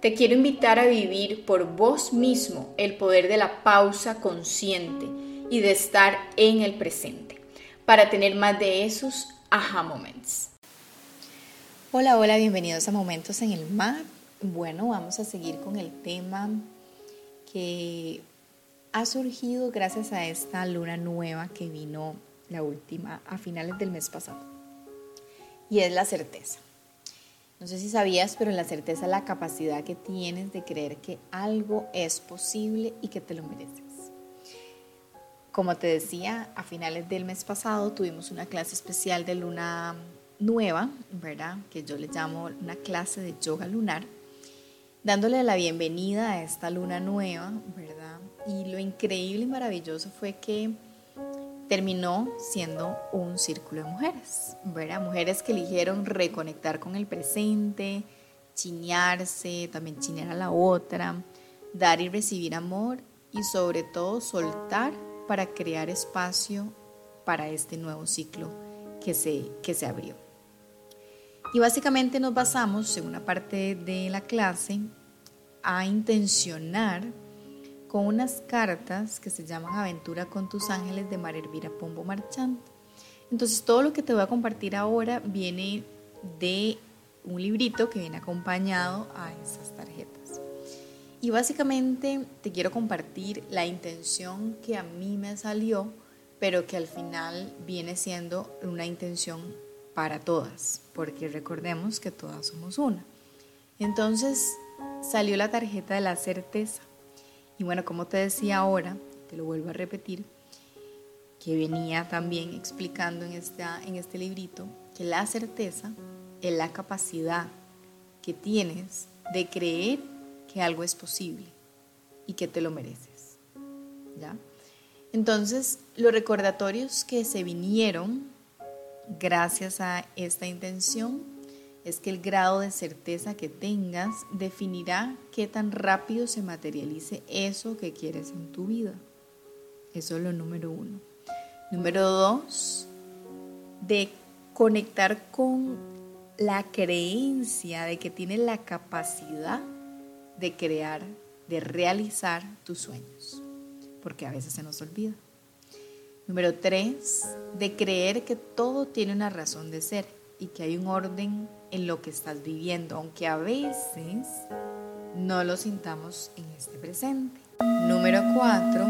Te quiero invitar a vivir por vos mismo el poder de la pausa consciente y de estar en el presente para tener más de esos aha moments. Hola, hola, bienvenidos a Momentos en el Mar. Bueno, vamos a seguir con el tema que ha surgido gracias a esta luna nueva que vino la última a finales del mes pasado. Y es la certeza. No sé si sabías, pero la certeza la capacidad que tienes de creer que algo es posible y que te lo mereces. Como te decía, a finales del mes pasado tuvimos una clase especial de luna nueva, ¿verdad? Que yo le llamo una clase de yoga lunar, dándole la bienvenida a esta luna nueva, ¿verdad? Y lo increíble y maravilloso fue que terminó siendo un círculo de mujeres, ¿verdad? Mujeres que eligieron reconectar con el presente, chiñarse, también chinear a la otra, dar y recibir amor y sobre todo soltar para crear espacio para este nuevo ciclo que se, que se abrió. Y básicamente nos basamos en una parte de la clase a intencionar con unas cartas que se llaman Aventura con tus ángeles de María Elvira Pombo Marchand. Entonces todo lo que te voy a compartir ahora viene de un librito que viene acompañado a esas tarjetas. Y básicamente te quiero compartir la intención que a mí me salió, pero que al final viene siendo una intención para todas, porque recordemos que todas somos una. Entonces salió la tarjeta de la certeza. Y bueno, como te decía ahora, te lo vuelvo a repetir, que venía también explicando en, esta, en este librito, que la certeza es la capacidad que tienes de creer que algo es posible y que te lo mereces. ¿Ya? Entonces, los recordatorios que se vinieron gracias a esta intención es que el grado de certeza que tengas definirá qué tan rápido se materialice eso que quieres en tu vida. Eso es lo número uno. Número dos, de conectar con la creencia de que tienes la capacidad de crear, de realizar tus sueños, porque a veces se nos olvida. Número tres, de creer que todo tiene una razón de ser y que hay un orden en lo que estás viviendo, aunque a veces no lo sintamos en este presente. Número cuatro,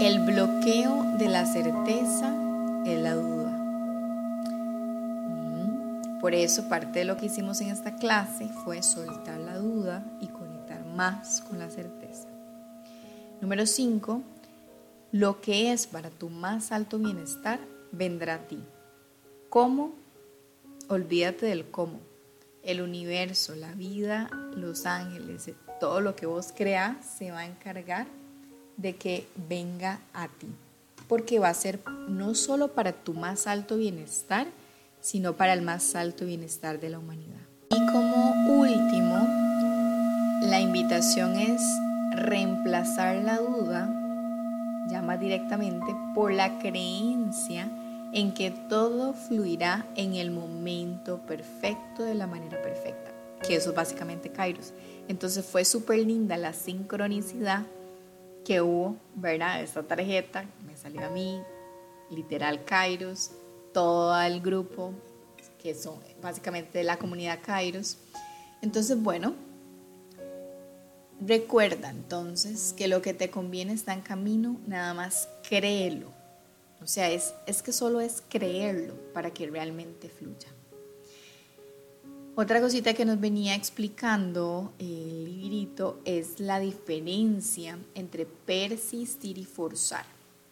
el bloqueo de la certeza es la duda. Por eso parte de lo que hicimos en esta clase fue soltar la duda y conectar más con la certeza. Número cinco, lo que es para tu más alto bienestar vendrá a ti. ¿Cómo? Olvídate del cómo. El universo, la vida, los ángeles, todo lo que vos creas se va a encargar de que venga a ti. Porque va a ser no solo para tu más alto bienestar, sino para el más alto bienestar de la humanidad. Y como último, la invitación es reemplazar la duda, llama directamente, por la creencia en que todo fluirá en el momento perfecto de la manera perfecta, que eso es básicamente Kairos. Entonces fue súper linda la sincronicidad que hubo, ¿verdad? Esta tarjeta me salió a mí, literal Kairos, todo el grupo, que son básicamente la comunidad Kairos. Entonces, bueno, recuerda entonces que lo que te conviene está en camino, nada más créelo o sea, es, es que solo es creerlo para que realmente fluya. Otra cosita que nos venía explicando el librito es la diferencia entre persistir y forzar.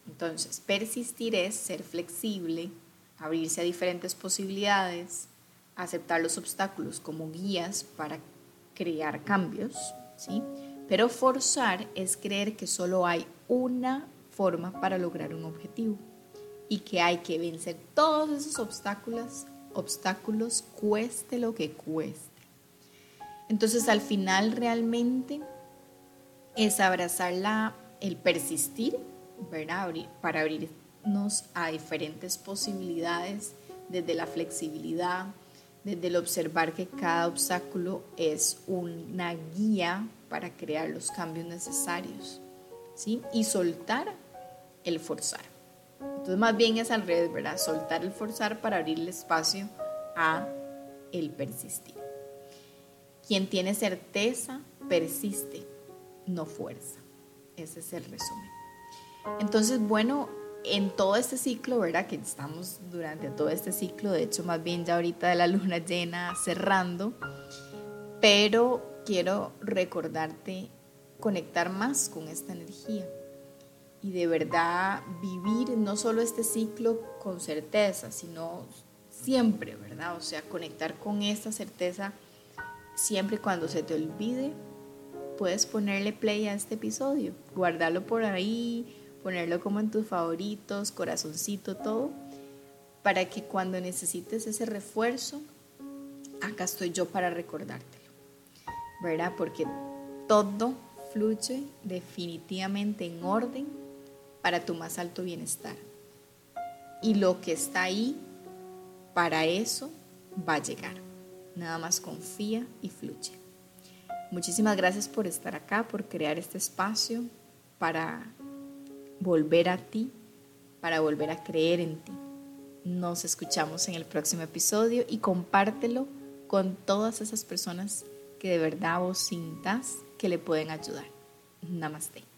Entonces, persistir es ser flexible, abrirse a diferentes posibilidades, aceptar los obstáculos como guías para crear cambios, ¿sí? Pero forzar es creer que solo hay una forma para lograr un objetivo y que hay que vencer todos esos obstáculos, obstáculos cueste lo que cueste. Entonces al final realmente es abrazar la, el persistir. Para abrirnos a diferentes posibilidades desde la flexibilidad, desde el observar que cada obstáculo es una guía para crear los cambios necesarios, ¿sí? Y soltar el forzar. Entonces más bien es al revés, ¿verdad? Soltar el forzar para abrirle espacio a el persistir. Quien tiene certeza persiste, no fuerza. Ese es el resumen. Entonces, bueno, en todo este ciclo, ¿verdad? Que estamos durante todo este ciclo, de hecho más bien ya ahorita de la luna llena cerrando, pero quiero recordarte conectar más con esta energía y de verdad vivir no solo este ciclo con certeza, sino siempre, ¿verdad? O sea, conectar con esta certeza siempre cuando se te olvide, puedes ponerle play a este episodio, guardarlo por ahí, ponerlo como en tus favoritos, corazoncito, todo, para que cuando necesites ese refuerzo, acá estoy yo para recordártelo, ¿verdad? Porque todo fluye definitivamente en orden para tu más alto bienestar. Y lo que está ahí, para eso va a llegar. Nada más confía y fluye. Muchísimas gracias por estar acá, por crear este espacio para volver a ti, para volver a creer en ti. Nos escuchamos en el próximo episodio y compártelo con todas esas personas que de verdad vos sintas que le pueden ayudar. Namaste.